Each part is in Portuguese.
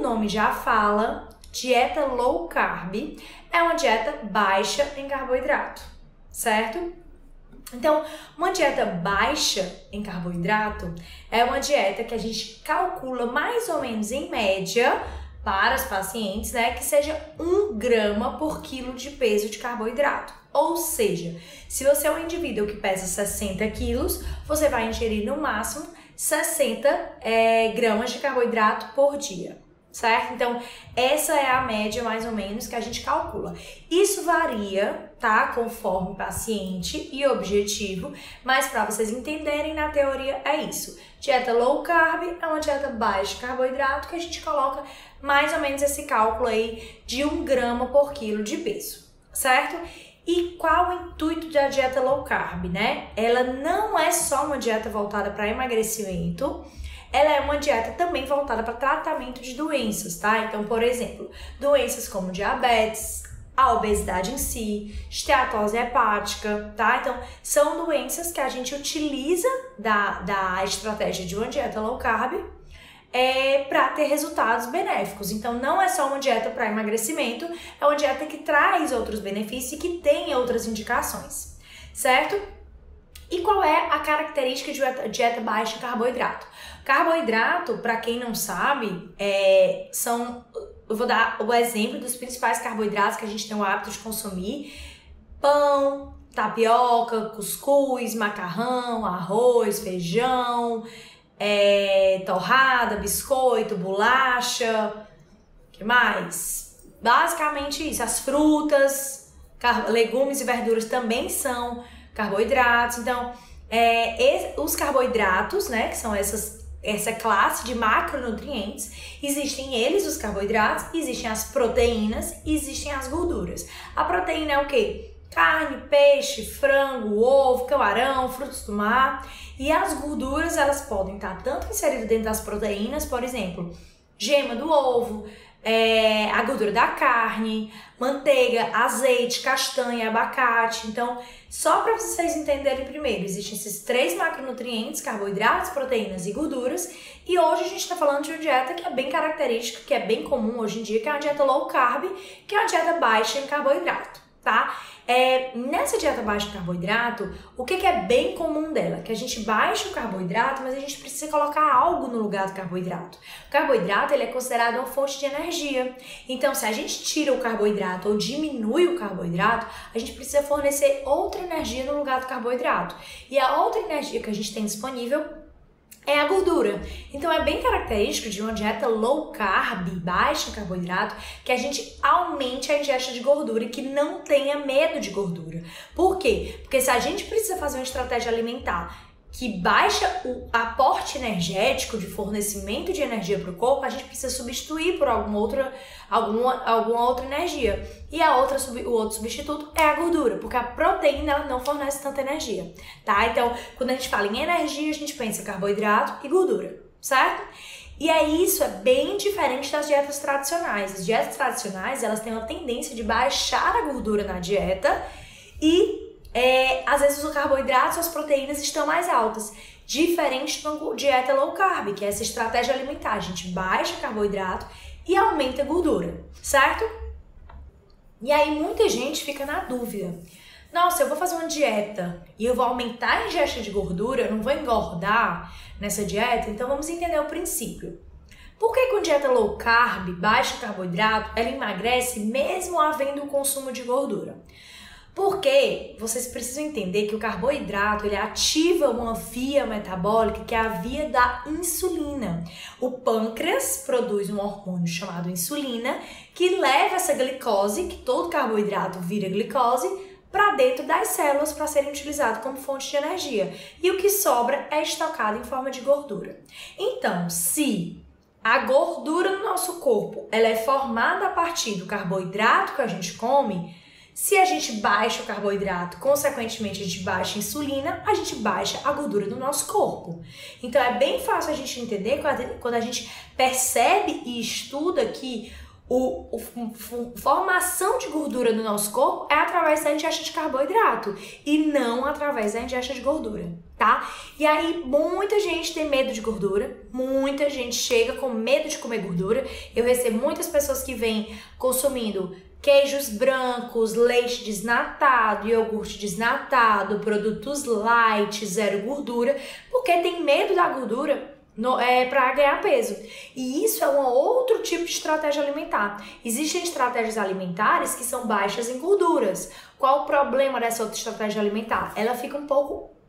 o nome já fala, dieta low carb é uma dieta baixa em carboidrato, certo? Então, uma dieta baixa em carboidrato é uma dieta que a gente calcula mais ou menos em média para os pacientes, né, que seja um grama por quilo de peso de carboidrato. Ou seja, se você é um indivíduo que pesa 60 quilos, você vai ingerir no máximo 60 é, gramas de carboidrato por dia certo? Então, essa é a média mais ou menos que a gente calcula. Isso varia, tá? Conforme paciente e objetivo, mas para vocês entenderem, na teoria é isso. Dieta low carb é uma dieta baixa de carboidrato que a gente coloca mais ou menos esse cálculo aí de um grama por quilo de peso, certo? E qual o intuito da dieta low carb, né? Ela não é só uma dieta voltada para emagrecimento, ela é uma dieta também voltada para tratamento de doenças, tá? Então, por exemplo, doenças como diabetes, a obesidade em si, esteatose hepática, tá? Então, são doenças que a gente utiliza da, da estratégia de uma dieta low carb é, para ter resultados benéficos. Então, não é só uma dieta para emagrecimento, é uma dieta que traz outros benefícios e que tem outras indicações, certo? E qual é a característica de dieta baixa em carboidrato? Carboidrato, para quem não sabe, é, são. Eu vou dar o exemplo dos principais carboidratos que a gente tem o hábito de consumir: pão, tapioca, cuscuz, macarrão, arroz, feijão, é, torrada, biscoito, bolacha. que mais? Basicamente isso. As frutas, legumes e verduras também são carboidratos. Então, é, os carboidratos, né, que são essas essa classe de macronutrientes, existem eles, os carboidratos, existem as proteínas existem as gorduras. A proteína é o que? Carne, peixe, frango, ovo, camarão, frutos do mar. E as gorduras, elas podem estar tanto inseridas dentro das proteínas, por exemplo, gema do ovo, é, a gordura da carne, manteiga, azeite, castanha, abacate. Então, só para vocês entenderem primeiro, existem esses três macronutrientes, carboidratos, proteínas e gorduras. E hoje a gente está falando de uma dieta que é bem característica, que é bem comum hoje em dia, que é uma dieta low carb, que é uma dieta baixa em carboidrato, tá? É, nessa dieta baixa de carboidrato, o que, que, é bem comum dela? Que a gente baixa o carboidrato, mas a gente precisa colocar algo no lugar do carboidrato. O carboidrato ele é considerado uma fonte de energia. Então, se a gente tira o carboidrato ou diminui o carboidrato, a gente precisa fornecer outra energia no lugar do carboidrato. E a outra energia que a gente tem disponível é a gordura. Então é bem característico de uma dieta low carb, baixa em carboidrato, que a gente aumente a ingesta de gordura e que não tenha medo de gordura. Por quê? Porque se a gente precisa fazer uma estratégia alimentar que baixa o aporte energético de fornecimento de energia para o corpo, a gente precisa substituir por alguma outra, alguma, alguma outra energia. E a outra, o outro substituto é a gordura, porque a proteína ela não fornece tanta energia, tá? Então, quando a gente fala em energia, a gente pensa carboidrato e gordura, certo? E é isso, é bem diferente das dietas tradicionais. As dietas tradicionais, elas têm uma tendência de baixar a gordura na dieta e é, às vezes os carboidratos e as proteínas estão mais altas. Diferente de dieta low carb, que é essa estratégia alimentar. A gente baixa carboidrato e aumenta gordura, certo? E aí muita gente fica na dúvida. Nossa, eu vou fazer uma dieta e eu vou aumentar a ingesta de gordura, eu não vou engordar nessa dieta, então vamos entender o princípio. Por que com dieta low carb, baixo carboidrato, ela emagrece mesmo havendo o consumo de gordura? Porque vocês precisam entender que o carboidrato ele ativa uma via metabólica que é a via da insulina. O pâncreas produz um hormônio chamado insulina que leva essa glicose, que todo carboidrato vira glicose, para dentro das células para serem utilizados como fonte de energia. E o que sobra é estocado em forma de gordura. Então, se a gordura no nosso corpo ela é formada a partir do carboidrato que a gente come, se a gente baixa o carboidrato, consequentemente a gente baixa a insulina, a gente baixa a gordura do nosso corpo. Então é bem fácil a gente entender quando a gente percebe e estuda que o, formação de gordura no nosso corpo é através da ingesta de carboidrato e não através da ingesta de gordura, tá? E aí muita gente tem medo de gordura, muita gente chega com medo de comer gordura. Eu recebo muitas pessoas que vêm consumindo queijos brancos, leite desnatado, iogurte desnatado, produtos light, zero gordura, porque tem medo da gordura é, para ganhar peso. E isso é um outro tipo de estratégia alimentar. Existem estratégias alimentares que são baixas em gorduras. Qual o problema dessa outra estratégia alimentar? Ela fica um pouco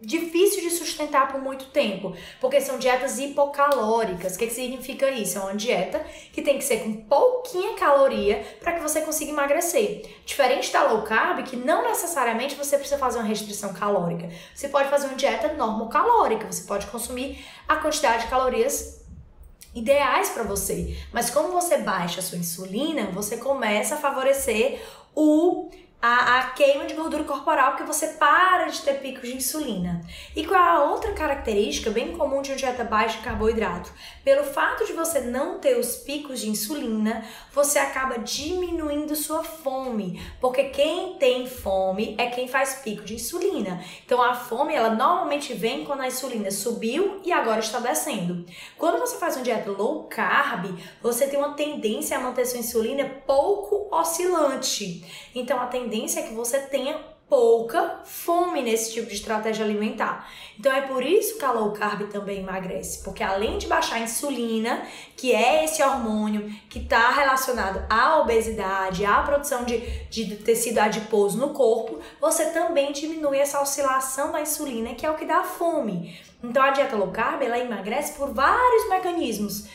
difícil de sustentar por muito tempo, porque são dietas hipocalóricas. O que, que significa isso? É uma dieta que tem que ser com pouquinha caloria para que você consiga emagrecer. Diferente da low carb, que não necessariamente você precisa fazer uma restrição calórica. Você pode fazer uma dieta normocalórica, você pode consumir a quantidade de calorias ideais para você. Mas como você baixa a sua insulina, você começa a favorecer o a, a, queima de gordura corporal porque você para de ter picos de insulina. E qual é a outra característica bem comum de uma dieta baixa em carboidrato? Pelo fato de você não ter os picos de insulina, você acaba diminuindo sua fome, porque quem tem fome é quem faz pico de insulina. Então a fome ela normalmente vem quando a insulina subiu e agora está descendo. Quando você faz uma dieta low carb, você tem uma tendência a manter sua insulina pouco oscilante. Então a tendência é que você tenha pouca fome nesse tipo de estratégia alimentar. Então é por isso que a low carb também emagrece, porque além de baixar a insulina, que é esse hormônio que está relacionado à obesidade, à produção de, de tecido adiposo no corpo, você também diminui essa oscilação da insulina, que é o que dá fome. Então a dieta low carb ela emagrece por vários mecanismos,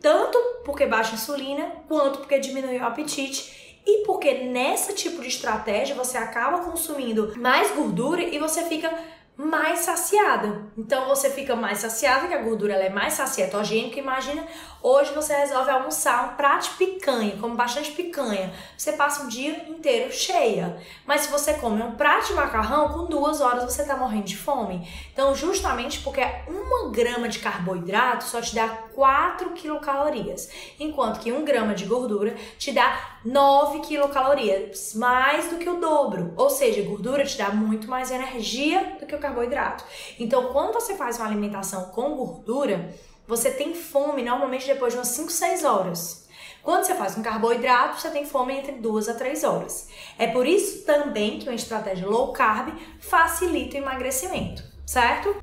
tanto porque baixa a insulina, quanto porque diminui o apetite e porque nessa tipo de estratégia você acaba consumindo mais gordura e você fica mais saciada. Então você fica mais saciada, que a gordura ela é mais sacietogênica. Imagina, hoje você resolve almoçar um prato de picanha, come bastante picanha. Você passa o dia inteiro cheia. Mas se você come um prato de macarrão, com duas horas você tá morrendo de fome. Então, justamente porque uma grama de carboidrato só te dá 4 quilocalorias, enquanto que um grama de gordura te dá 9 quilocalorias, mais do que o dobro. Ou seja, gordura te dá muito mais energia do que o carboidrato. Então, quando você faz uma alimentação com gordura, você tem fome normalmente depois de umas 5, 6 horas. Quando você faz com carboidrato, você tem fome entre 2 a 3 horas. É por isso também que uma estratégia low carb facilita o emagrecimento, certo?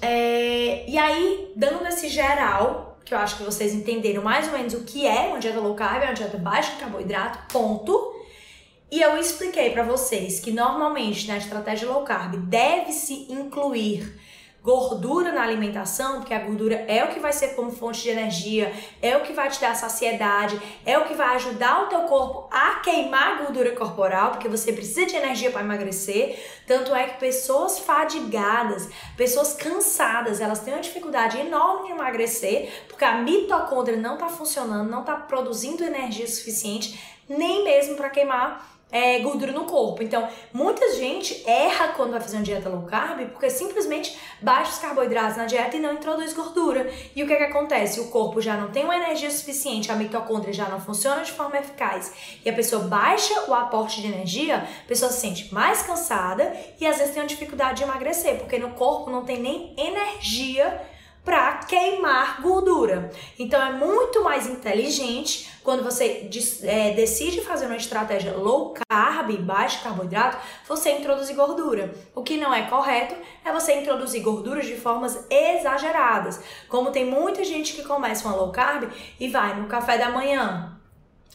É, e aí, dando esse geral, que eu acho que vocês entenderam mais ou menos o que é uma dieta low carb, é uma dieta baixa em carboidrato, ponto. E eu expliquei para vocês que normalmente na estratégia low carb deve-se incluir gordura na alimentação, porque a gordura é o que vai ser como fonte de energia, é o que vai te dar saciedade, é o que vai ajudar o teu corpo a queimar a gordura corporal, porque você precisa de energia para emagrecer. Tanto é que pessoas fadigadas, pessoas cansadas, elas têm uma dificuldade enorme de emagrecer, porque a mitocôndria não está funcionando, não está produzindo energia suficiente, nem mesmo para queimar é, gordura no corpo. Então, muita gente erra quando vai fazer uma dieta low carb porque simplesmente baixa os carboidratos na dieta e não introduz gordura. E o que, é que acontece? O corpo já não tem uma energia suficiente, a mitocôndria já não funciona de forma eficaz e a pessoa baixa o aporte de energia, a pessoa se sente mais cansada e às vezes tem uma dificuldade de emagrecer porque no corpo não tem nem energia para queimar gordura. Então é muito mais inteligente quando você é, decide fazer uma estratégia low carb, baixo carboidrato, você introduzir gordura. O que não é correto é você introduzir gorduras de formas exageradas. Como tem muita gente que começa uma low carb e vai no café da manhã,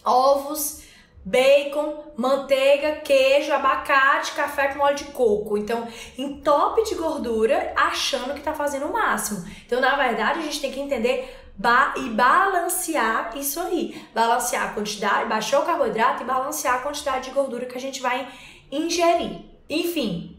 ovos bacon, manteiga, queijo, abacate, café com óleo de coco. Então, entope de gordura achando que tá fazendo o máximo. Então, na verdade, a gente tem que entender ba e balancear isso aí. Balancear a quantidade, baixar o carboidrato e balancear a quantidade de gordura que a gente vai ingerir. Enfim.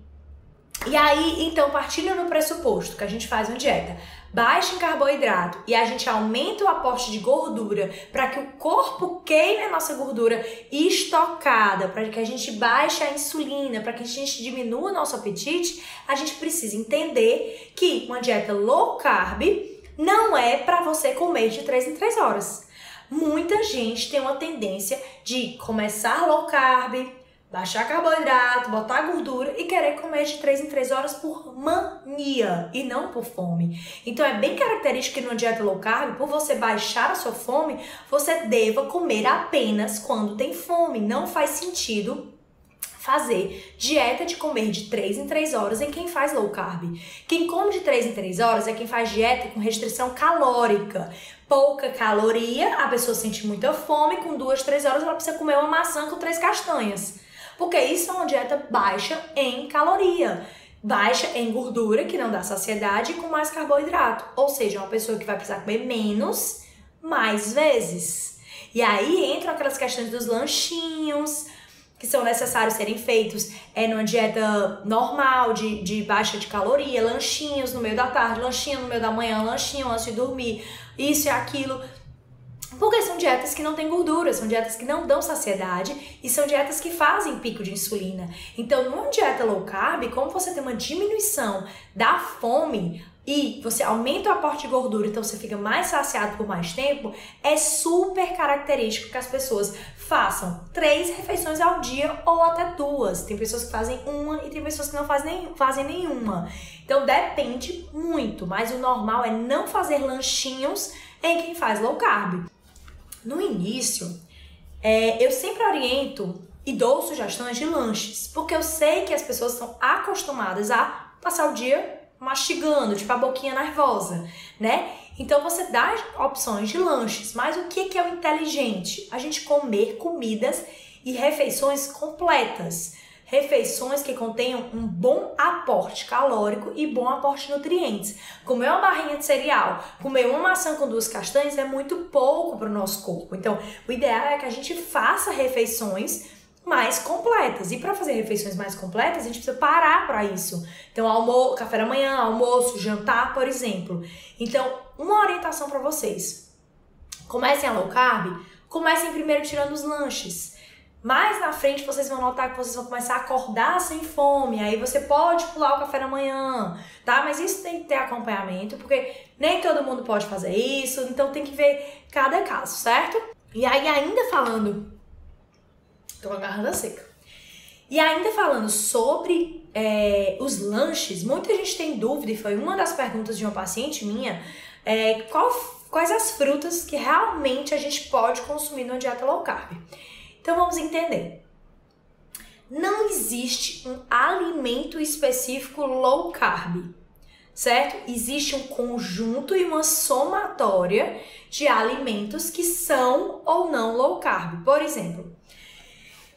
E aí, então, partilha no pressuposto que a gente faz uma dieta baixa em carboidrato e a gente aumenta o aporte de gordura para que o corpo queime a nossa gordura estocada, para que a gente baixe a insulina, para que a gente diminua o nosso apetite, a gente precisa entender que uma dieta low carb não é para você comer de 3 em 3 horas. muita gente tem uma tendência de começar low carb, baixar carboidrato, botar gordura e querer comer de 3 em 3 horas por mania e não por fome. Então é bem característico que numa dieta low carb, por você baixar a sua fome, você deva comer apenas quando tem fome. Não faz sentido fazer dieta de comer de 3 em 3 horas em quem faz low carb. Quem come de 3 em 3 horas é quem faz dieta com restrição calórica. Pouca caloria, a pessoa sente muita fome, com 2, 3 horas ela precisa comer uma maçã com três castanhas. Porque isso é uma dieta baixa em caloria baixa em gordura, que não dá saciedade, e com mais carboidrato. Ou seja, uma pessoa que vai precisar comer menos, mais vezes. E aí entram aquelas questões dos lanchinhos, que são necessários serem feitos é numa dieta normal, de, de baixa de caloria, lanchinhos no meio da tarde, lanchinho no meio da manhã, lanchinho antes de dormir, isso e aquilo. Porque são dietas que não têm gordura, são dietas que não dão saciedade e são dietas que fazem pico de insulina. Então, numa dieta low carb, como você tem uma diminuição da fome, e você aumenta o aporte de gordura, então você fica mais saciado por mais tempo, é super característico que as pessoas façam três refeições ao dia ou até duas. Tem pessoas que fazem uma e tem pessoas que não fazem, nem, fazem nenhuma. Então depende muito, mas o normal é não fazer lanchinhos em quem faz low carb. No início, é, eu sempre oriento e dou sugestões de lanches, porque eu sei que as pessoas estão acostumadas a passar o dia mastigando, tipo a boquinha nervosa, né? Então você dá opções de lanches, mas o que é o inteligente? A gente comer comidas e refeições completas. Refeições que contenham um bom aporte calórico e bom aporte de nutrientes. Comer uma barrinha de cereal, comer uma maçã com duas castanhas é muito pouco para o nosso corpo. Então, o ideal é que a gente faça refeições mais completas. E para fazer refeições mais completas, a gente precisa parar para isso. Então, almoço, café da manhã, almoço, jantar, por exemplo. Então, uma orientação para vocês. Comecem a low carb, comecem primeiro tirando os lanches. Mais na frente vocês vão notar que vocês vão começar a acordar sem fome, aí você pode pular o café da manhã, tá? Mas isso tem que ter acompanhamento, porque nem todo mundo pode fazer isso, então tem que ver cada caso, certo? E aí ainda falando Tô com a seca. E ainda falando sobre é, os lanches, muita gente tem dúvida, e foi uma das perguntas de uma paciente minha, é, qual, quais as frutas que realmente a gente pode consumir numa dieta low carb. Então vamos entender. Não existe um alimento específico low carb, certo? Existe um conjunto e uma somatória de alimentos que são ou não low carb. Por exemplo,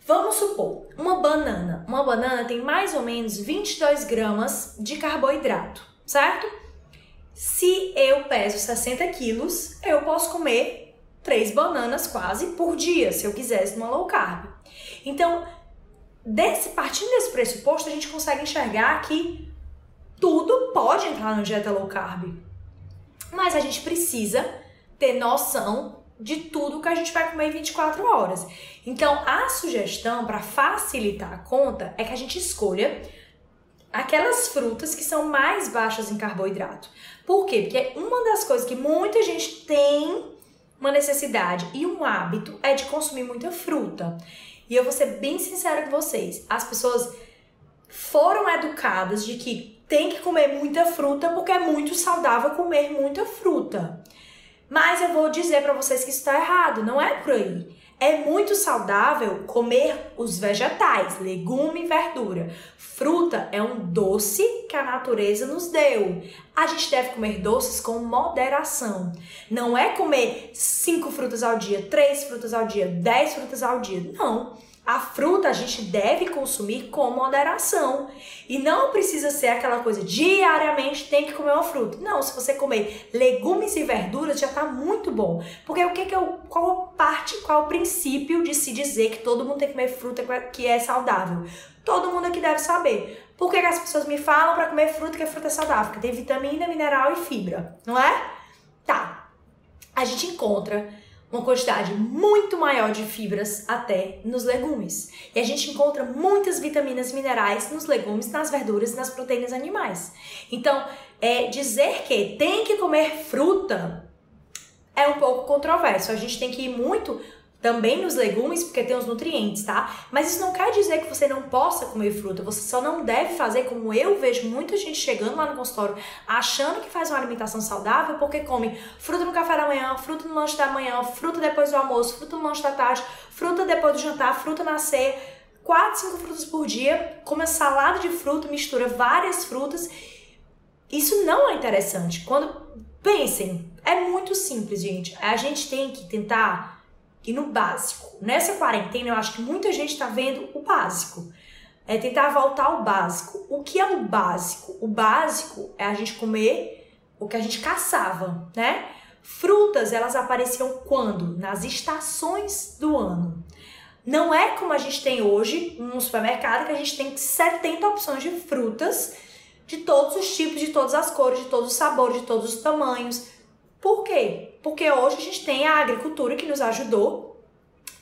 Vamos supor, uma banana. Uma banana tem mais ou menos 22 gramas de carboidrato, certo? Se eu peso 60 quilos, eu posso comer três bananas quase por dia, se eu quisesse numa low carb. Então, desse, partindo desse pressuposto, a gente consegue enxergar que tudo pode entrar na dieta low carb. Mas a gente precisa ter noção de tudo que a gente vai comer em 24 horas. Então, a sugestão para facilitar a conta é que a gente escolha aquelas frutas que são mais baixas em carboidrato. Por quê? Porque uma das coisas que muita gente tem uma necessidade e um hábito é de consumir muita fruta. E eu vou ser bem sincera com vocês, as pessoas foram educadas de que tem que comer muita fruta porque é muito saudável comer muita fruta. Mas eu vou dizer para vocês que está errado, não é por aí. É muito saudável comer os vegetais, legume e verdura. Fruta é um doce que a natureza nos deu. A gente deve comer doces com moderação. Não é comer cinco frutas ao dia, três frutas ao dia, dez frutas ao dia. Não. A fruta a gente deve consumir com moderação. E não precisa ser aquela coisa diariamente tem que comer uma fruta. Não, se você comer legumes e verduras já está muito bom. Porque o que, que é o, qual parte, qual o princípio de se dizer que todo mundo tem que comer fruta que é saudável? Todo mundo aqui deve saber. Por que, que as pessoas me falam para comer fruta que a fruta é saudável? Porque tem vitamina, mineral e fibra, não é? Tá. A gente encontra uma quantidade muito maior de fibras até nos legumes. E a gente encontra muitas vitaminas minerais nos legumes, nas verduras e nas proteínas animais. Então, é dizer que tem que comer fruta é um pouco controverso. A gente tem que ir muito também nos legumes, porque tem os nutrientes, tá? Mas isso não quer dizer que você não possa comer fruta, você só não deve fazer como eu vejo muita gente chegando lá no consultório achando que faz uma alimentação saudável porque come fruta no café da manhã, fruta no lanche da manhã, fruta depois do almoço, fruta no lanche da tarde, fruta depois do jantar, fruta na ceia, quatro, cinco frutas por dia, come salada de fruta, mistura várias frutas. Isso não é interessante. Quando pensem, é muito simples, gente. A gente tem que tentar e no básico. Nessa quarentena, eu acho que muita gente está vendo o básico. É tentar voltar ao básico. O que é o básico? O básico é a gente comer o que a gente caçava, né? Frutas, elas apareciam quando? Nas estações do ano. Não é como a gente tem hoje no supermercado, que a gente tem 70 opções de frutas de todos os tipos, de todas as cores, de todos os sabores, de todos os tamanhos. Por quê? Porque hoje a gente tem a agricultura que nos ajudou,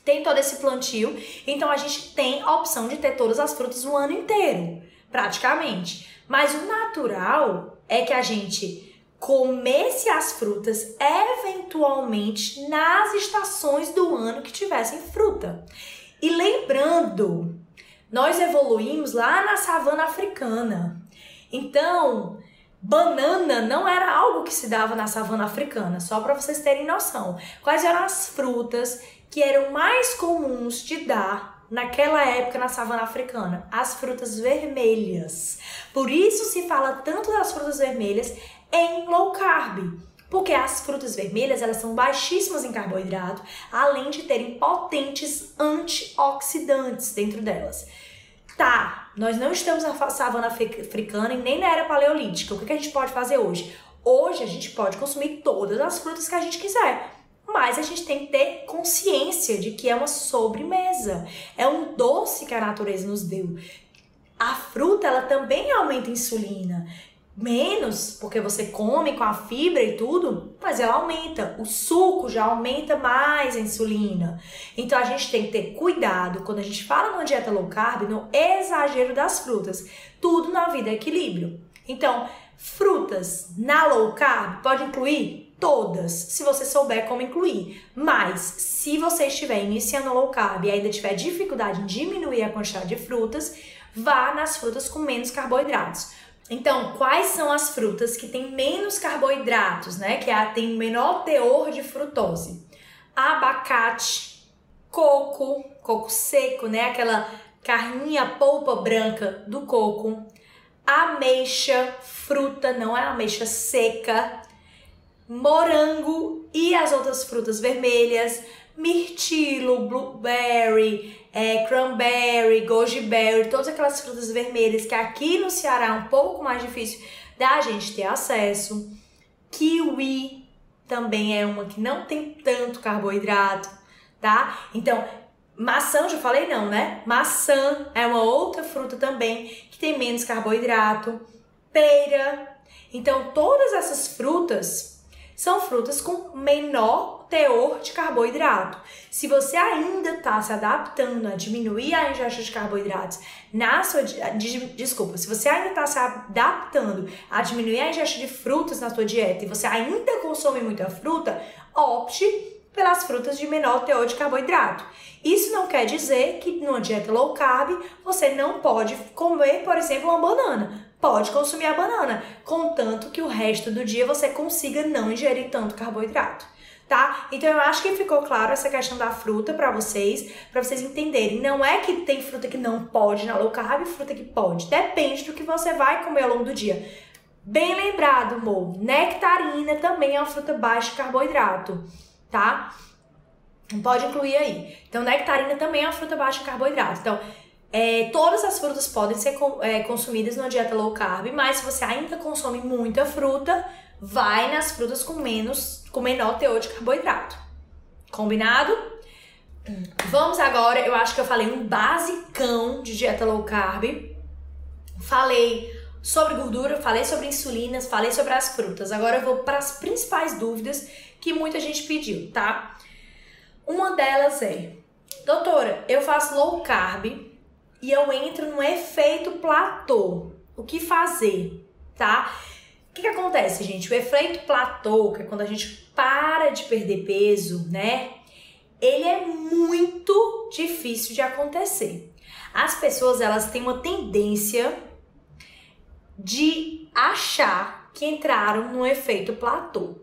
tem todo esse plantio, então a gente tem a opção de ter todas as frutas o ano inteiro, praticamente. Mas o natural é que a gente comesse as frutas eventualmente nas estações do ano que tivessem fruta. E lembrando, nós evoluímos lá na savana africana. Então, Banana não era algo que se dava na savana africana, só para vocês terem noção. Quais eram as frutas que eram mais comuns de dar naquela época na savana africana? As frutas vermelhas. Por isso se fala tanto das frutas vermelhas em low carb. Porque as frutas vermelhas, elas são baixíssimas em carboidrato, além de terem potentes antioxidantes dentro delas. Tá, nós não estamos na savana africana e nem na era paleolítica. O que a gente pode fazer hoje? Hoje a gente pode consumir todas as frutas que a gente quiser. Mas a gente tem que ter consciência de que é uma sobremesa. É um doce que a natureza nos deu. A fruta, ela também aumenta a insulina menos, porque você come com a fibra e tudo, mas ela aumenta. O suco já aumenta mais a insulina. Então a gente tem que ter cuidado quando a gente fala numa dieta low carb, no exagero das frutas. Tudo na vida é equilíbrio. Então, frutas na low carb pode incluir todas, se você souber como incluir. Mas se você estiver iniciando low carb e ainda tiver dificuldade em diminuir a quantidade de frutas, vá nas frutas com menos carboidratos então, quais são as frutas que têm menos carboidratos, né? Que tem menor teor de frutose? Abacate, coco, coco seco, né? Aquela carninha polpa branca do coco. Ameixa, fruta, não é ameixa seca. Morango e as outras frutas vermelhas. Mirtilo, blueberry, é, cranberry, goji berry, todas aquelas frutas vermelhas que aqui no Ceará é um pouco mais difícil da gente ter acesso. Kiwi também é uma que não tem tanto carboidrato, tá? Então, maçã, já falei não, né? Maçã é uma outra fruta também que tem menos carboidrato. Pera. Então, todas essas frutas são frutas com menor teor de carboidrato. Se você ainda está se adaptando a diminuir a ingesta de carboidratos na sua desculpa, se você ainda está se adaptando a diminuir a ingesta de frutas na sua dieta e você ainda consome muita fruta, opte pelas frutas de menor teor de carboidrato. Isso não quer dizer que numa dieta low carb você não pode comer, por exemplo, uma banana. Pode consumir a banana, contanto que o resto do dia você consiga não ingerir tanto carboidrato tá? Então eu acho que ficou claro essa questão da fruta para vocês, para vocês entenderem. Não é que tem fruta que não pode na low carb e fruta que pode. Depende do que você vai comer ao longo do dia. Bem lembrado, amor. Nectarina também é uma fruta baixa em carboidrato, tá? Pode incluir aí. Então, nectarina também é uma fruta baixa em carboidrato. Então, é, todas as frutas podem ser é, consumidas numa dieta low carb, mas se você ainda consome muita fruta, vai nas frutas com menos, com menor teor de carboidrato. Combinado? Vamos agora, eu acho que eu falei um basicão de dieta low carb. Falei sobre gordura, falei sobre insulinas, falei sobre as frutas. Agora eu vou para as principais dúvidas que muita gente pediu, tá? Uma delas é: Doutora, eu faço low carb e eu entro no efeito platô. O que fazer, tá? O que, que acontece, gente? O efeito platô, que é quando a gente para de perder peso, né? Ele é muito difícil de acontecer. As pessoas, elas têm uma tendência de achar que entraram no efeito platô.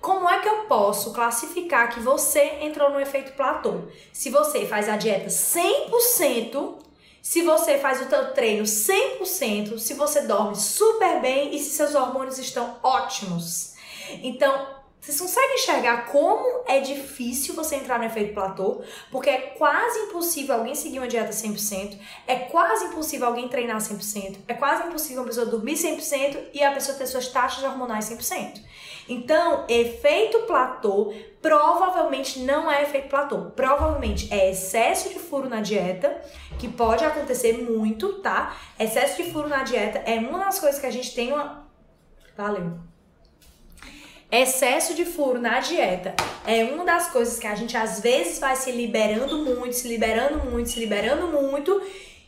Como é que eu posso classificar que você entrou no efeito platô? Se você faz a dieta 100%, se você faz o teu treino 100%, se você dorme super bem e se seus hormônios estão ótimos. Então, vocês conseguem enxergar como é difícil você entrar no efeito platô? Porque é quase impossível alguém seguir uma dieta 100%, é quase impossível alguém treinar 100%, é quase impossível a pessoa dormir 100% e a pessoa ter suas taxas hormonais 100%. Então, efeito platô provavelmente não é efeito platô. Provavelmente é excesso de furo na dieta, que pode acontecer muito, tá? Excesso de furo na dieta é uma das coisas que a gente tem uma. Valeu Excesso de furo na dieta é uma das coisas que a gente às vezes vai se liberando muito, se liberando muito, se liberando muito.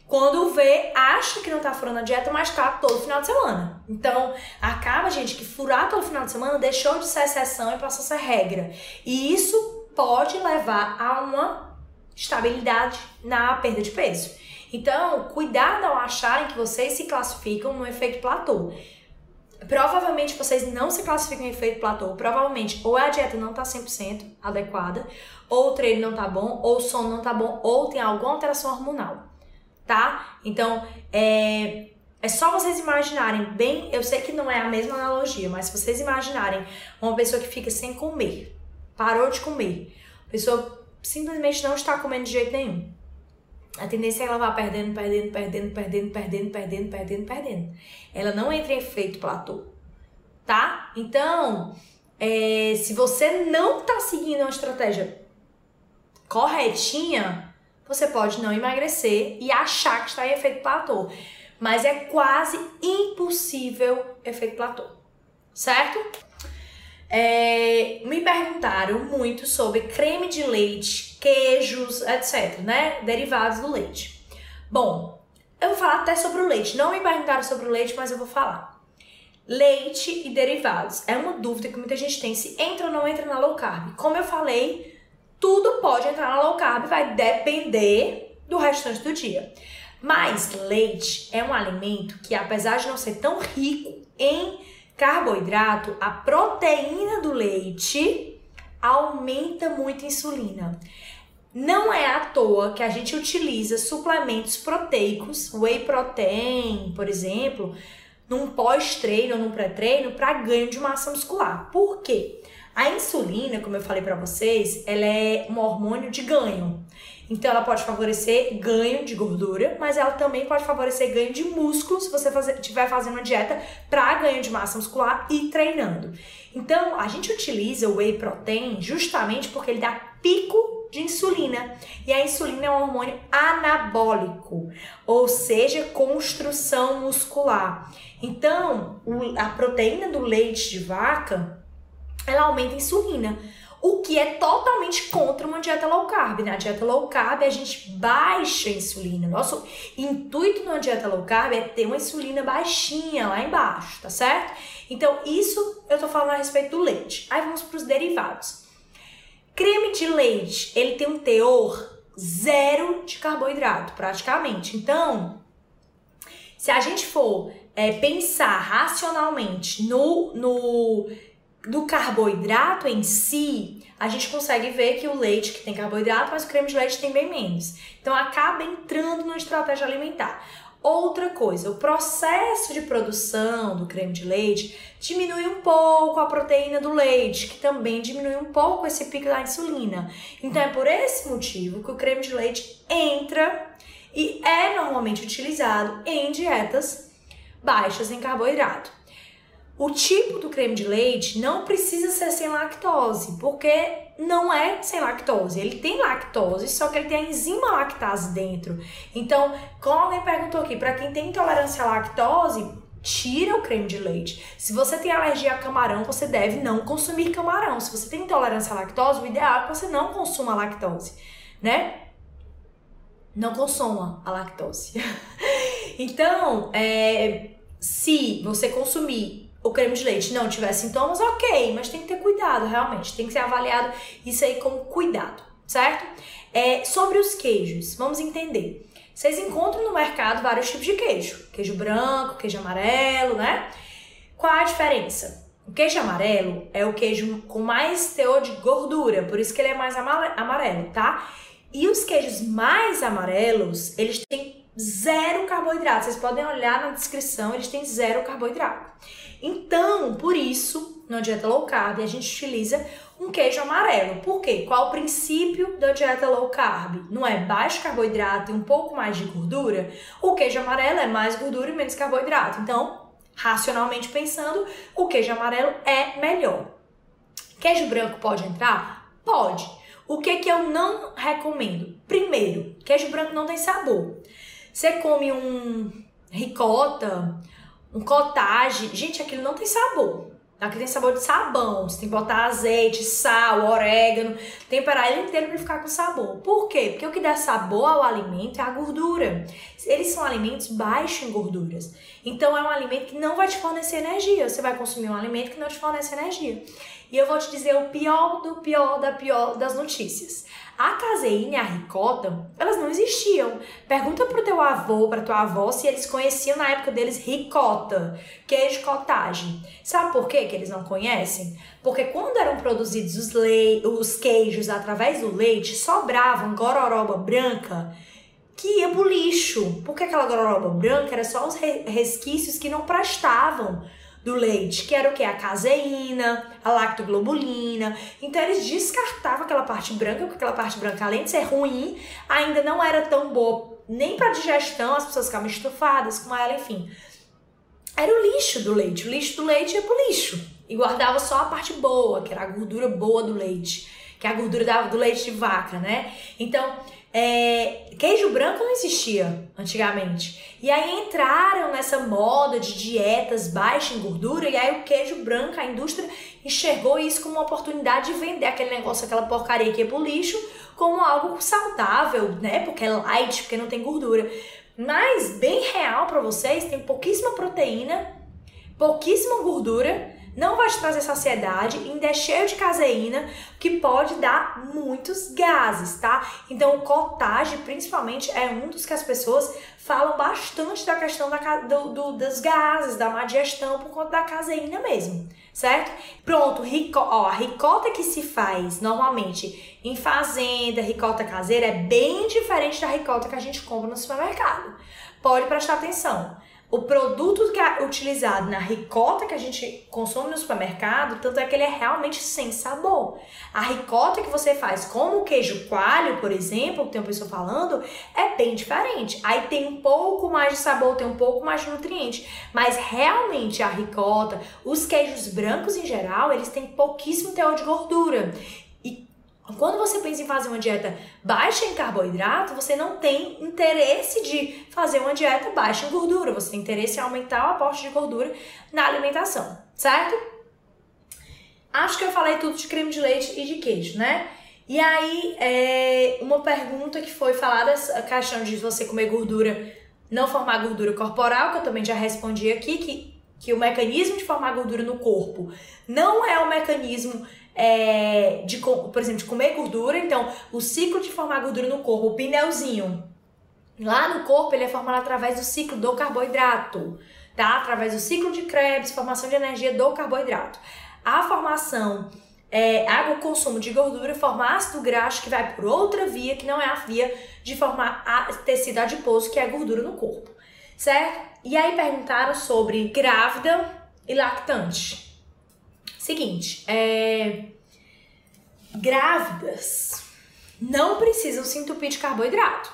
Quando vê, acha que não tá furando a dieta, mas tá todo final de semana. Então, acaba, gente, que furar todo final de semana deixou de ser exceção e passou a ser regra. E isso pode levar a uma estabilidade na perda de peso. Então, cuidado ao acharem que vocês se classificam no efeito platô. Provavelmente vocês não se classificam em efeito platô. Provavelmente ou a dieta não tá 100% adequada, ou o treino não tá bom, ou o sono não tá bom, ou tem alguma alteração hormonal, tá? Então, é, é só vocês imaginarem bem. Eu sei que não é a mesma analogia, mas se vocês imaginarem uma pessoa que fica sem comer, parou de comer, a pessoa simplesmente não está comendo de jeito nenhum a tendência é ela vá perdendo, perdendo, perdendo, perdendo, perdendo, perdendo, perdendo, perdendo. Ela não entra em efeito platô, tá? Então, é, se você não tá seguindo uma estratégia corretinha, você pode não emagrecer e achar que está em efeito platô. Mas é quase impossível efeito platô, certo? É, me perguntaram muito sobre creme de leite, queijos, etc, né? Derivados do leite. Bom, eu vou falar até sobre o leite. Não me perguntaram sobre o leite, mas eu vou falar. Leite e derivados. É uma dúvida que muita gente tem se entra ou não entra na low carb. Como eu falei, tudo pode entrar na low carb, vai depender do restante do dia. Mas leite é um alimento que, apesar de não ser tão rico em carboidrato, a proteína do leite aumenta muito a insulina. Não é à toa que a gente utiliza suplementos proteicos, whey protein, por exemplo, num pós-treino ou num pré-treino para ganho de massa muscular. Por quê? A insulina, como eu falei para vocês, ela é um hormônio de ganho. Então ela pode favorecer ganho de gordura, mas ela também pode favorecer ganho de músculo se você estiver fazendo uma dieta para ganho de massa muscular e treinando. Então a gente utiliza o whey protein justamente porque ele dá pico de insulina. E a insulina é um hormônio anabólico, ou seja, construção muscular. Então, a proteína do leite de vaca, ela aumenta a insulina o que é totalmente contra uma dieta low carb. Na né? dieta low carb, a gente baixa a insulina. Nosso intuito numa dieta low carb é ter uma insulina baixinha lá embaixo, tá certo? Então, isso eu tô falando a respeito do leite. Aí vamos para os derivados. Creme de leite, ele tem um teor zero de carboidrato, praticamente. Então, se a gente for é, pensar racionalmente no, no do carboidrato em si, a gente consegue ver que o leite que tem carboidrato, mas o creme de leite tem bem menos. Então acaba entrando na estratégia alimentar. Outra coisa, o processo de produção do creme de leite diminui um pouco a proteína do leite, que também diminui um pouco esse pico da insulina. Então é por esse motivo que o creme de leite entra e é normalmente utilizado em dietas baixas em carboidrato. O tipo do creme de leite não precisa ser sem lactose, porque não é sem lactose. Ele tem lactose, só que ele tem a enzima lactase dentro. Então, como alguém perguntou aqui, para quem tem intolerância à lactose, tira o creme de leite. Se você tem alergia a camarão, você deve não consumir camarão. Se você tem intolerância à lactose, o ideal é que você não consuma lactose, né? Não consuma a lactose. então, é, se você consumir o creme de leite não tiver sintomas, ok, mas tem que ter cuidado, realmente. Tem que ser avaliado isso aí com cuidado, certo? É, sobre os queijos, vamos entender. Vocês encontram no mercado vários tipos de queijo: queijo branco, queijo amarelo, né? Qual a diferença? O queijo amarelo é o queijo com mais teor de gordura, por isso que ele é mais amarelo, tá? E os queijos mais amarelos, eles têm zero carboidrato. Vocês podem olhar na descrição, eles têm zero carboidrato. Então, por isso, na dieta low carb, a gente utiliza um queijo amarelo. Por quê? Qual o princípio da dieta low carb? Não é baixo carboidrato e um pouco mais de gordura? O queijo amarelo é mais gordura e menos carboidrato. Então, racionalmente pensando, o queijo amarelo é melhor. Queijo branco pode entrar? Pode. O que que eu não recomendo? Primeiro, queijo branco não tem sabor. Você come um ricota, um cottage. Gente, aquilo não tem sabor. Aqui tem sabor de sabão. Você tem que botar azeite, sal, orégano, temperar ele inteiro para ficar com sabor. Por quê? Porque o que dá sabor ao alimento é a gordura. Eles são alimentos baixos em gorduras. Então é um alimento que não vai te fornecer energia. Você vai consumir um alimento que não te fornece energia. E eu vou te dizer o pior do pior da pior das notícias. A caseína e a ricota, elas não existiam. Pergunta pro teu avô, pra tua avó, se eles conheciam na época deles ricota, queijo cottage. Sabe por quê que eles não conhecem? Porque quando eram produzidos os, le os queijos através do leite, sobravam gororoba branca que ia pro lixo. Porque aquela gororoba branca era só os resquícios que não prestavam do leite, que era o que? A caseína, a lactoglobulina. Então eles descartavam aquela parte branca, porque aquela parte branca, além de ser ruim, ainda não era tão boa nem para digestão, as pessoas ficavam estufadas com ela, enfim. Era o lixo do leite. O lixo do leite ia pro lixo. E guardava só a parte boa, que era a gordura boa do leite. Que é a gordura do leite de vaca, né? Então, é, queijo branco não existia antigamente. E aí entraram nessa moda de dietas baixas em gordura, e aí o queijo branco, a indústria enxergou isso como uma oportunidade de vender aquele negócio, aquela porcaria que é pro lixo, como algo saudável, né? Porque é light, porque não tem gordura. Mas bem real para vocês, tem pouquíssima proteína, pouquíssima gordura não vai te trazer saciedade, ainda é cheio de caseína, que pode dar muitos gases, tá? Então, o cottage, principalmente, é um dos que as pessoas falam bastante da questão da, do, do, dos gases, da má digestão, por conta da caseína mesmo, certo? Pronto, rico, ó, a ricota que se faz normalmente em fazenda, ricota caseira, é bem diferente da ricota que a gente compra no supermercado. Pode prestar atenção o produto que é utilizado na ricota que a gente consome no supermercado, tanto é que ele é realmente sem sabor. A ricota que você faz como o queijo coalho, por exemplo, que tem uma pessoa falando, é bem diferente. Aí tem um pouco mais de sabor, tem um pouco mais de nutriente, mas realmente a ricota, os queijos brancos em geral, eles têm pouquíssimo teor de gordura. Quando você pensa em fazer uma dieta baixa em carboidrato, você não tem interesse de fazer uma dieta baixa em gordura, você tem interesse em aumentar o aporte de gordura na alimentação, certo? Acho que eu falei tudo de creme de leite e de queijo, né? E aí, é, uma pergunta que foi falada, a questão de você comer gordura, não formar gordura corporal, que eu também já respondi aqui, que, que o mecanismo de formar gordura no corpo não é o mecanismo é, de, por exemplo, de comer gordura. Então, o ciclo de formar gordura no corpo, o pneuzinho, lá no corpo, ele é formado através do ciclo do carboidrato, tá? Através do ciclo de Krebs, formação de energia do carboidrato. A formação é, o consumo de gordura forma ácido graxo que vai por outra via, que não é a via de formar tecido adiposo, que é a gordura no corpo, certo? E aí perguntaram sobre grávida e lactante. Seguinte, é... grávidas não precisam se entupir de carboidrato.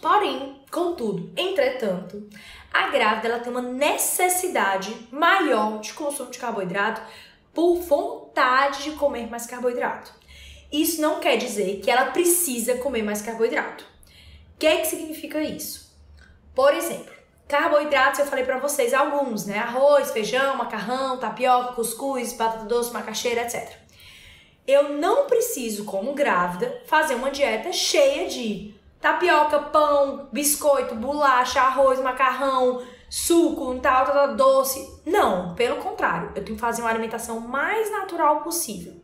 Porém, contudo, entretanto, a grávida ela tem uma necessidade maior de consumo de carboidrato por vontade de comer mais carboidrato. Isso não quer dizer que ela precisa comer mais carboidrato. O que, é que significa isso? Por exemplo, Carboidratos, eu falei para vocês alguns, né? Arroz, feijão, macarrão, tapioca, cuscuz, batata doce, macaxeira, etc. Eu não preciso, como grávida, fazer uma dieta cheia de tapioca, pão, biscoito, bolacha, arroz, macarrão, suco, tá alta da doce. Não, pelo contrário, eu tenho que fazer uma alimentação mais natural possível.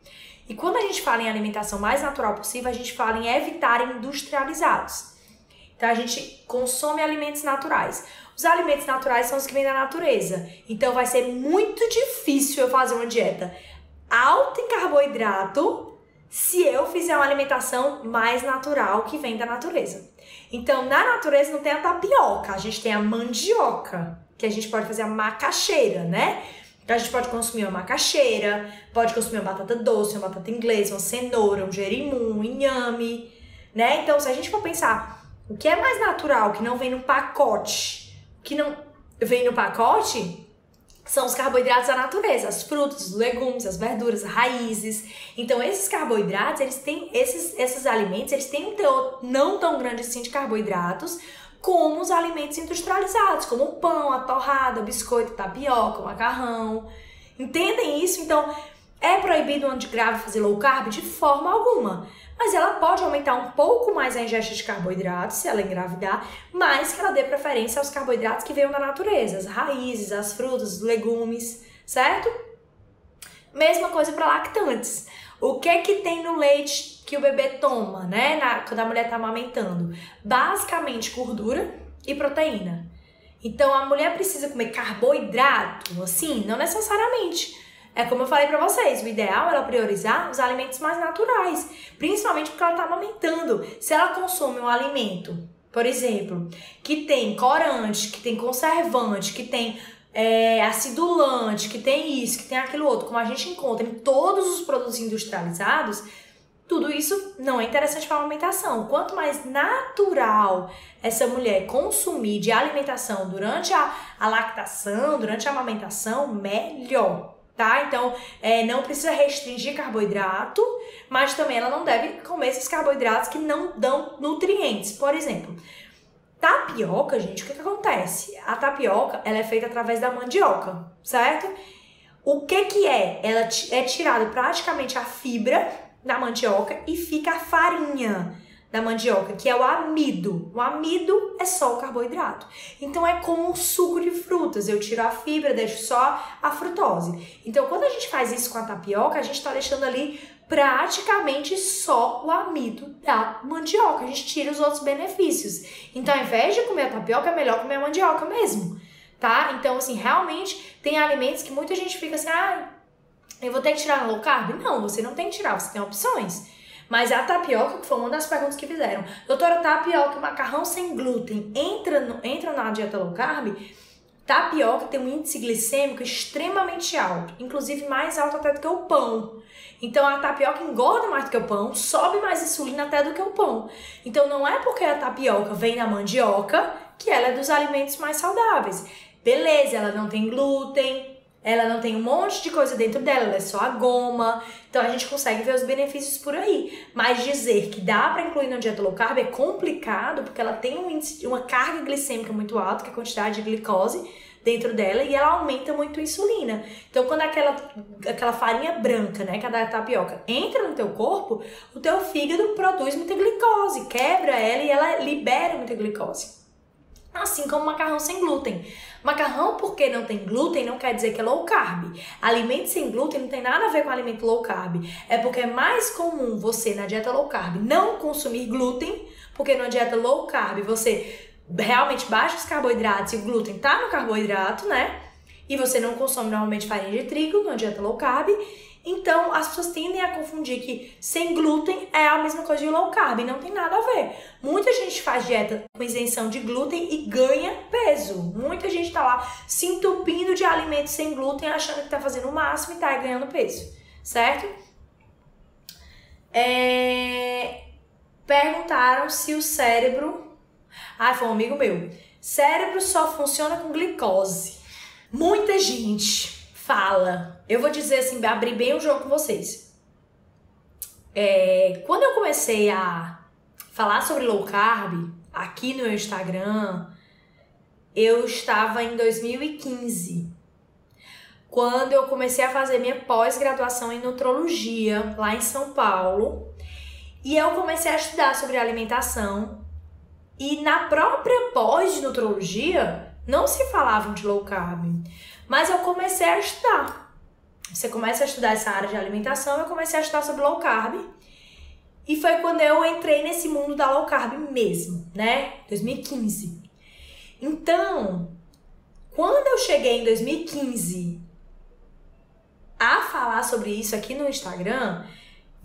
E quando a gente fala em alimentação mais natural possível, a gente fala em evitar industrializados. Então a gente consome alimentos naturais. Os alimentos naturais são os que vêm da natureza. Então vai ser muito difícil eu fazer uma dieta alta em carboidrato se eu fizer uma alimentação mais natural que vem da natureza. Então, na natureza não tem a tapioca, a gente tem a mandioca, que a gente pode fazer a macaxeira, né? Então a gente pode consumir uma macaxeira, pode consumir uma batata doce, uma batata inglesa, uma cenoura, um jerimum, um inhame, né? Então, se a gente for pensar o que é mais natural, que não vem no pacote, que não vem no pacote, são os carboidratos da natureza, as frutas, os legumes, as verduras, as raízes. Então, esses carboidratos, eles têm esses, esses alimentos, eles têm um teor não tão grande assim de carboidratos como os alimentos industrializados, como o pão, a torrada, o biscoito, a tapioca, o macarrão. Entendem isso? Então, é proibido um grave fazer low carb de forma alguma mas ela pode aumentar um pouco mais a ingesta de carboidratos se ela engravidar, mas que ela dê preferência aos carboidratos que venham da natureza, as raízes, as frutas, legumes, certo? Mesma coisa para lactantes. O que que tem no leite que o bebê toma, né, na, quando a mulher está amamentando? Basicamente gordura e proteína. Então a mulher precisa comer carboidrato, assim, não necessariamente. É como eu falei para vocês, o ideal é ela priorizar os alimentos mais naturais, principalmente porque ela está amamentando. Se ela consome um alimento, por exemplo, que tem corante, que tem conservante, que tem é, acidulante, que tem isso, que tem aquilo outro, como a gente encontra em todos os produtos industrializados, tudo isso não é interessante para a alimentação. Quanto mais natural essa mulher consumir de alimentação durante a, a lactação, durante a amamentação, melhor tá? Então, é, não precisa restringir carboidrato, mas também ela não deve comer esses carboidratos que não dão nutrientes. Por exemplo, tapioca, gente, o que, que acontece? A tapioca, ela é feita através da mandioca, certo? O que que é? Ela é tirada praticamente a fibra da mandioca e fica a farinha da mandioca, que é o amido. O amido é só o carboidrato. Então é como um suco de frutas. Eu tiro a fibra, deixo só a frutose. Então quando a gente faz isso com a tapioca, a gente está deixando ali praticamente só o amido da mandioca. A gente tira os outros benefícios. Então ao invés de comer a tapioca, é melhor comer a mandioca mesmo. Tá? Então, assim, realmente tem alimentos que muita gente fica assim, ah, eu vou ter que tirar low carb? Não, você não tem que tirar, você tem opções. Mas a tapioca, que foi uma das perguntas que fizeram, doutora, tapioca e macarrão sem glúten entra, no, entra na dieta low carb? Tapioca tem um índice glicêmico extremamente alto, inclusive mais alto até do que o pão. Então a tapioca engorda mais do que o pão, sobe mais insulina até do que o pão. Então não é porque a tapioca vem da mandioca que ela é dos alimentos mais saudáveis. Beleza, ela não tem glúten, ela não tem um monte de coisa dentro dela, ela é só a goma. Então a gente consegue ver os benefícios por aí. Mas dizer que dá para incluir na dieta low carb é complicado, porque ela tem um índice, uma carga glicêmica muito alta, que é a quantidade de glicose dentro dela, e ela aumenta muito a insulina. Então quando aquela, aquela farinha branca, né, que é da tapioca, entra no teu corpo, o teu fígado produz muita glicose, quebra ela e ela libera muita glicose. Assim como macarrão sem glúten. Macarrão, porque não tem glúten, não quer dizer que é low carb. Alimento sem glúten não tem nada a ver com alimento low carb. É porque é mais comum você, na dieta low carb, não consumir glúten, porque na dieta low carb você realmente baixa os carboidratos e o glúten tá no carboidrato, né? E você não consome normalmente farinha de trigo na dieta low carb. Então, as pessoas tendem a confundir que sem glúten é a mesma coisa de low carb, não tem nada a ver. Muita gente faz dieta com isenção de glúten e ganha peso. Muita gente tá lá se entupindo de alimentos sem glúten, achando que tá fazendo o máximo e tá ganhando peso, certo? É... Perguntaram se o cérebro. Ah, foi um amigo meu. Cérebro só funciona com glicose. Muita gente fala. Eu vou dizer assim, abrir bem o jogo com vocês. É, quando eu comecei a falar sobre low carb aqui no meu Instagram, eu estava em 2015. Quando eu comecei a fazer minha pós-graduação em nutrologia lá em São Paulo, e eu comecei a estudar sobre alimentação. E na própria pós de nutrologia, não se falavam de low carb. Mas eu comecei a estudar. Você começa a estudar essa área de alimentação, eu comecei a estudar sobre low carb. E foi quando eu entrei nesse mundo da low carb mesmo, né? 2015. Então, quando eu cheguei em 2015 a falar sobre isso aqui no Instagram,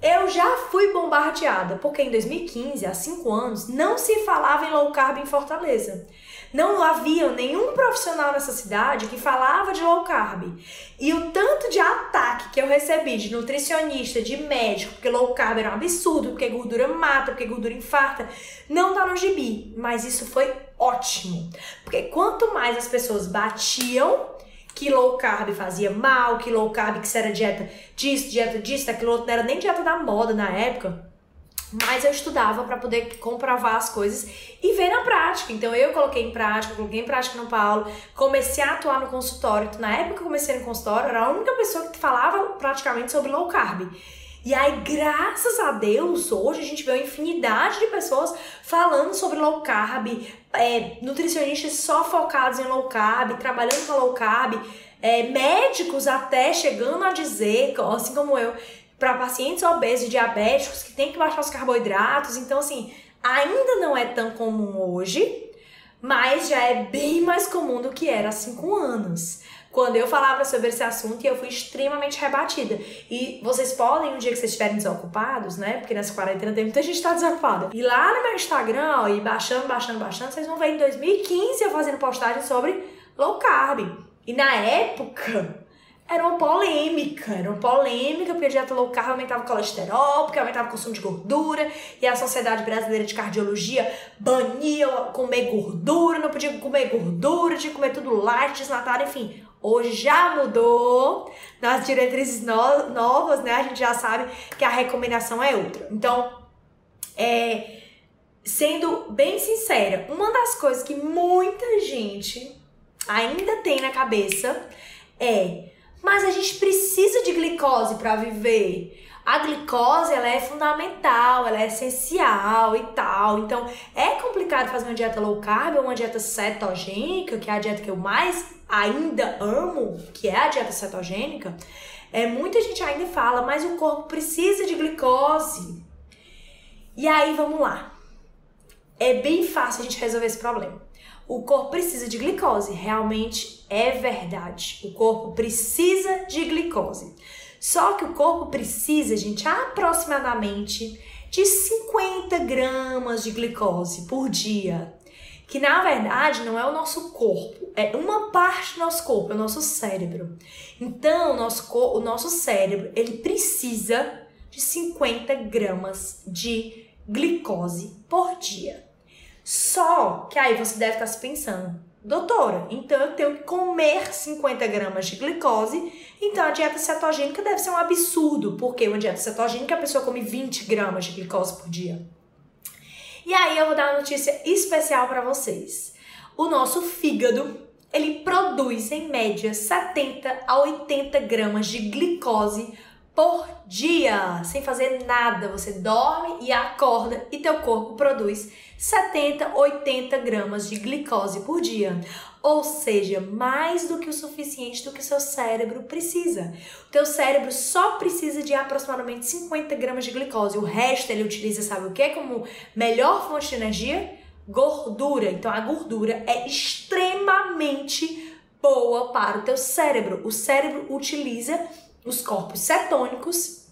eu já fui bombardeada, porque em 2015, há cinco anos, não se falava em low carb em Fortaleza. Não havia nenhum profissional nessa cidade que falava de low carb. E o tanto de ataque que eu recebi de nutricionista, de médico, porque low carb era um absurdo, porque gordura mata, porque gordura infarta, não tá no gibi. Mas isso foi ótimo. Porque quanto mais as pessoas batiam que low carb fazia mal, que low carb que isso era dieta disso, dieta disso, daquilo outro, não era nem dieta da moda na época. Mas eu estudava para poder comprovar as coisas e ver na prática. Então eu coloquei em prática, coloquei em prática no Paulo, comecei a atuar no consultório. Na época que eu comecei no consultório, era a única pessoa que falava praticamente sobre low carb. E aí, graças a Deus, hoje a gente vê uma infinidade de pessoas falando sobre low carb, é, nutricionistas só focados em low carb, trabalhando com low carb, é, médicos até chegando a dizer, assim como eu, para pacientes obesos e diabéticos que tem que baixar os carboidratos. Então, assim, ainda não é tão comum hoje, mas já é bem mais comum do que era há cinco anos quando eu falava sobre esse assunto eu fui extremamente rebatida. E vocês podem, um dia que vocês estiverem desocupados, né? Porque nessa quarentena tem muita gente que tá desocupada. E lá no meu Instagram, ó, e baixando, baixando, baixando, vocês vão ver em 2015 eu fazendo postagem sobre low carb. E na época, era uma polêmica, era uma polêmica porque a dieta low carb aumentava o colesterol, porque aumentava o consumo de gordura, e a Sociedade Brasileira de Cardiologia bania comer gordura, não podia comer gordura, tinha que comer tudo light, desnatado, enfim. Hoje já mudou nas diretrizes no novas, né? A gente já sabe que a recomendação é outra. Então, é, sendo bem sincera, uma das coisas que muita gente ainda tem na cabeça é: mas a gente precisa de glicose para viver. A glicose ela é fundamental, ela é essencial e tal. Então é complicado fazer uma dieta low carb ou uma dieta cetogênica, que é a dieta que eu mais ainda amo, que é a dieta cetogênica, é, muita gente ainda fala, mas o corpo precisa de glicose. E aí, vamos lá. É bem fácil a gente resolver esse problema. O corpo precisa de glicose, realmente é verdade. O corpo precisa de glicose. Só que o corpo precisa, gente, aproximadamente de 50 gramas de glicose por dia que na verdade não é o nosso corpo, é uma parte do nosso corpo, é o nosso cérebro. Então, o nosso, o nosso cérebro, ele precisa de 50 gramas de glicose por dia. Só que aí você deve estar se pensando, doutora, então eu tenho que comer 50 gramas de glicose, então a dieta cetogênica deve ser um absurdo, porque uma dieta cetogênica a pessoa come 20 gramas de glicose por dia. E aí eu vou dar uma notícia especial para vocês. O nosso fígado, ele produz em média 70 a 80 gramas de glicose por dia, sem fazer nada. Você dorme e acorda e teu corpo produz 70, 80 gramas de glicose por dia. Ou seja, mais do que o suficiente do que o seu cérebro precisa. O teu cérebro só precisa de aproximadamente 50 gramas de glicose. O resto ele utiliza, sabe o que? Como melhor fonte de energia? Gordura. Então a gordura é extremamente boa para o teu cérebro. O cérebro utiliza os corpos cetônicos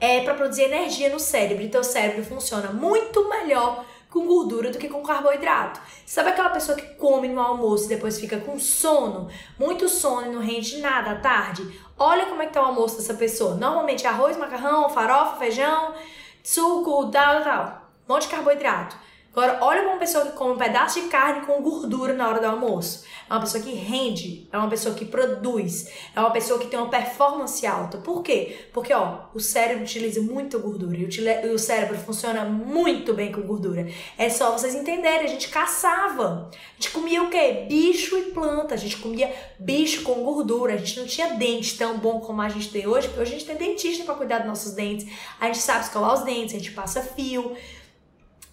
é, para produzir energia no cérebro. Então o cérebro funciona muito melhor com gordura do que com carboidrato. Sabe aquela pessoa que come no almoço e depois fica com sono? Muito sono e não rende nada à tarde? Olha como é que tá o almoço dessa pessoa. Normalmente arroz, macarrão, farofa, feijão, suco, tal, tal. Um monte de carboidrato. Agora, olha uma pessoa que come um pedaço de carne com gordura na hora do almoço. É uma pessoa que rende, é uma pessoa que produz, é uma pessoa que tem uma performance alta. Por quê? Porque, ó, o cérebro utiliza muito gordura e o cérebro funciona muito bem com gordura. É só vocês entenderem, a gente caçava. A gente comia o quê? Bicho e planta. A gente comia bicho com gordura. A gente não tinha dente tão bom como a gente tem hoje, porque hoje a gente tem dentista para cuidar dos nossos dentes. A gente sabe escovar os dentes, a gente passa fio.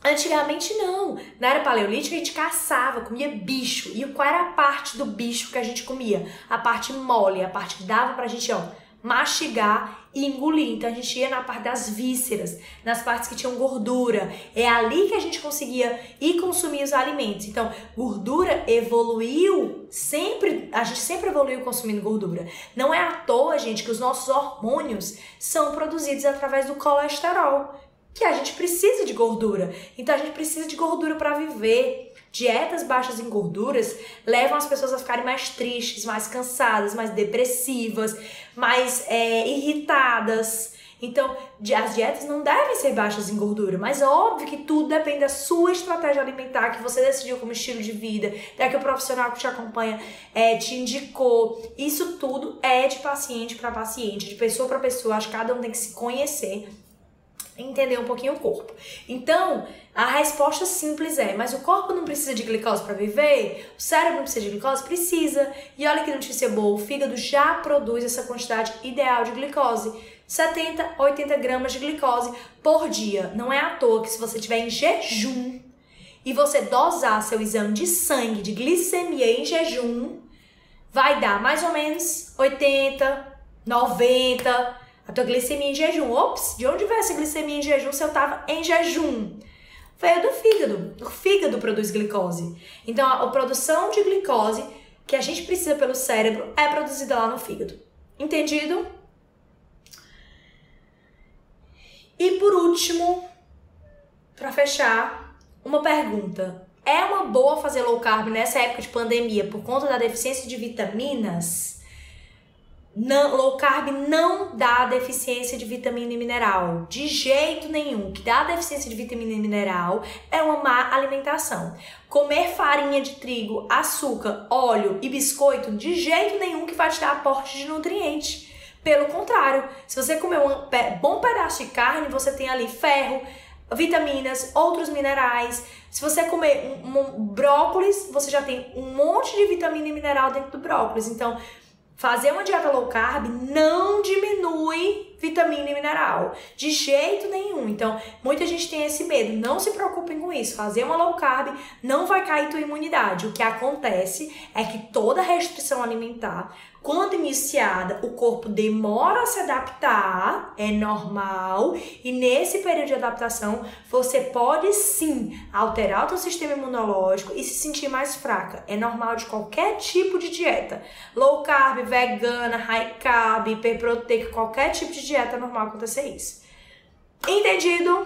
Antigamente não. Na era paleolítica a gente caçava, comia bicho. E qual era a parte do bicho que a gente comia? A parte mole, a parte que dava pra gente, ó, mastigar e engolir. Então a gente ia na parte das vísceras, nas partes que tinham gordura. É ali que a gente conseguia ir consumir os alimentos. Então, gordura evoluiu sempre, a gente sempre evoluiu consumindo gordura. Não é à toa, gente, que os nossos hormônios são produzidos através do colesterol que a gente precisa de gordura. Então a gente precisa de gordura para viver. Dietas baixas em gorduras levam as pessoas a ficarem mais tristes, mais cansadas, mais depressivas, mais é, irritadas. Então, as dietas não devem ser baixas em gordura, mas óbvio que tudo depende da sua estratégia alimentar, que você decidiu como estilo de vida, que o profissional que te acompanha é, te indicou. Isso tudo é de paciente para paciente, de pessoa para pessoa. Acho que cada um tem que se conhecer entender um pouquinho o corpo. Então, a resposta simples é: mas o corpo não precisa de glicose para viver? O cérebro não precisa de glicose? Precisa. E olha que notícia boa: o fígado já produz essa quantidade ideal de glicose. 70, 80 gramas de glicose por dia. Não é à toa que se você estiver em jejum e você dosar seu exame de sangue de glicemia em jejum, vai dar mais ou menos 80, 90 a tua glicemia em jejum. Ops, de onde veio essa glicemia em jejum se eu estava em jejum? Veio do fígado. O fígado produz glicose. Então, a, a produção de glicose que a gente precisa pelo cérebro é produzida lá no fígado. Entendido? E por último, para fechar, uma pergunta. É uma boa fazer low carb nessa época de pandemia por conta da deficiência de vitaminas? Não, low carb não dá deficiência de vitamina e mineral, de jeito nenhum. O que dá deficiência de vitamina e mineral é uma má alimentação. Comer farinha de trigo, açúcar, óleo e biscoito, de jeito nenhum que vai te dar aporte de nutrientes. Pelo contrário, se você comer um bom pedaço de carne, você tem ali ferro, vitaminas, outros minerais. Se você comer um, um brócolis, você já tem um monte de vitamina e mineral dentro do brócolis. Então, Fazer uma dieta low carb não diminui vitamina e mineral, de jeito nenhum. Então, muita gente tem esse medo. Não se preocupem com isso. Fazer uma low carb não vai cair tua imunidade. O que acontece é que toda restrição alimentar quando iniciada, o corpo demora a se adaptar, é normal, e nesse período de adaptação, você pode sim alterar o seu sistema imunológico e se sentir mais fraca. É normal de qualquer tipo de dieta. Low carb, vegana, high carb, hiperproteica, qualquer tipo de dieta é normal acontecer isso. Entendido?